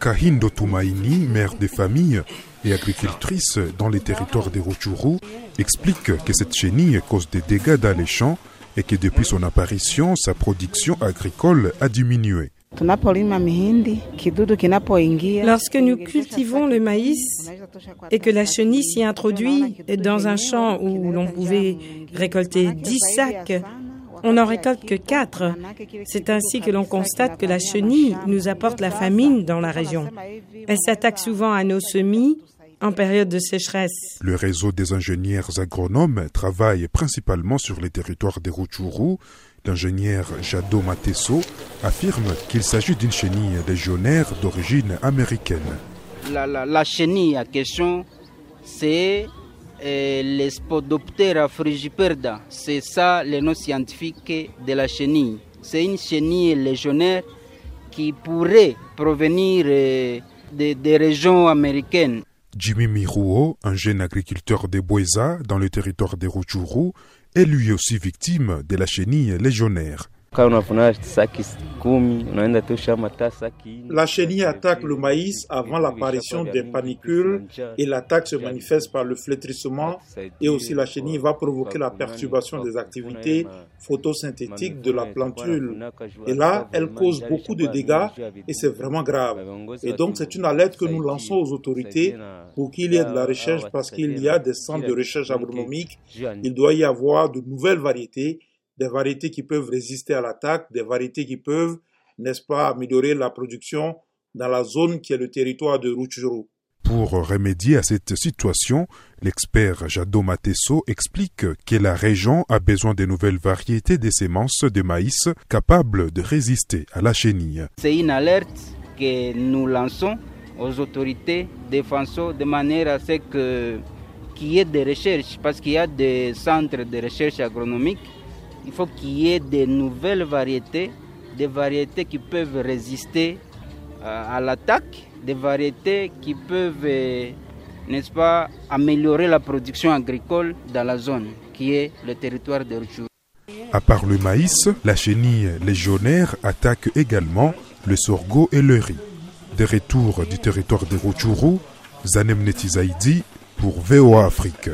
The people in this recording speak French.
Kahindo Tumaini, mère de famille et agricultrice dans les territoires des Rutshuru, explique que cette chenille cause des dégâts dans les champs et que depuis son apparition, sa production agricole a diminué. Lorsque nous cultivons le maïs et que la chenille s'y introduit dans un champ où l'on pouvait récolter 10 sacs, on n'en récolte que 4. C'est ainsi que l'on constate que la chenille nous apporte la famine dans la région. Elle s'attaque souvent à nos semis en période de sécheresse. Le réseau des ingénieurs agronomes travaille principalement sur les territoires des Rutshuru. L'ingénieur Jado Matesso affirme qu'il s'agit d'une chenille légionnaire d'origine américaine. La, la, la chenille en question, c'est euh, l'Spodoptera frugiperda. C'est ça le nom scientifique de la chenille. C'est une chenille légionnaire qui pourrait provenir euh, des, régions américaines. Jimmy Miruo, un jeune agriculteur de Boisa dans le territoire des Rutshuru, est lui aussi victime de la chenille légionnaire. La chenille attaque le maïs avant l'apparition des panicules et l'attaque se manifeste par le flétrissement et aussi la chenille va provoquer la perturbation des activités photosynthétiques de la plantule. Et là, elle cause beaucoup de dégâts et c'est vraiment grave. Et donc c'est une alerte que nous lançons aux autorités pour qu'il y ait de la recherche parce qu'il y a des centres de recherche agronomique. Il doit y avoir de nouvelles variétés des variétés qui peuvent résister à l'attaque, des variétés qui peuvent, n'est-ce pas, améliorer la production dans la zone qui est le territoire de Rutshuru. Pour remédier à cette situation, l'expert Jado Matesso explique que la région a besoin de nouvelles variétés de semences de maïs capables de résister à la chenille. C'est une alerte que nous lançons aux autorités défenseurs de manière à ce que qu'il y ait des recherches, parce qu'il y a des centres de recherche agronomique il faut qu'il y ait de nouvelles variétés, des variétés qui peuvent résister à l'attaque, des variétés qui peuvent, n'est-ce pas, améliorer la production agricole dans la zone qui est le territoire de Rutshuru. À part le maïs, la chenille légionnaire attaque également le sorgho et le riz. Des retours du territoire de Rutshuru, Zanem Netizaidi pour VOA Afrique.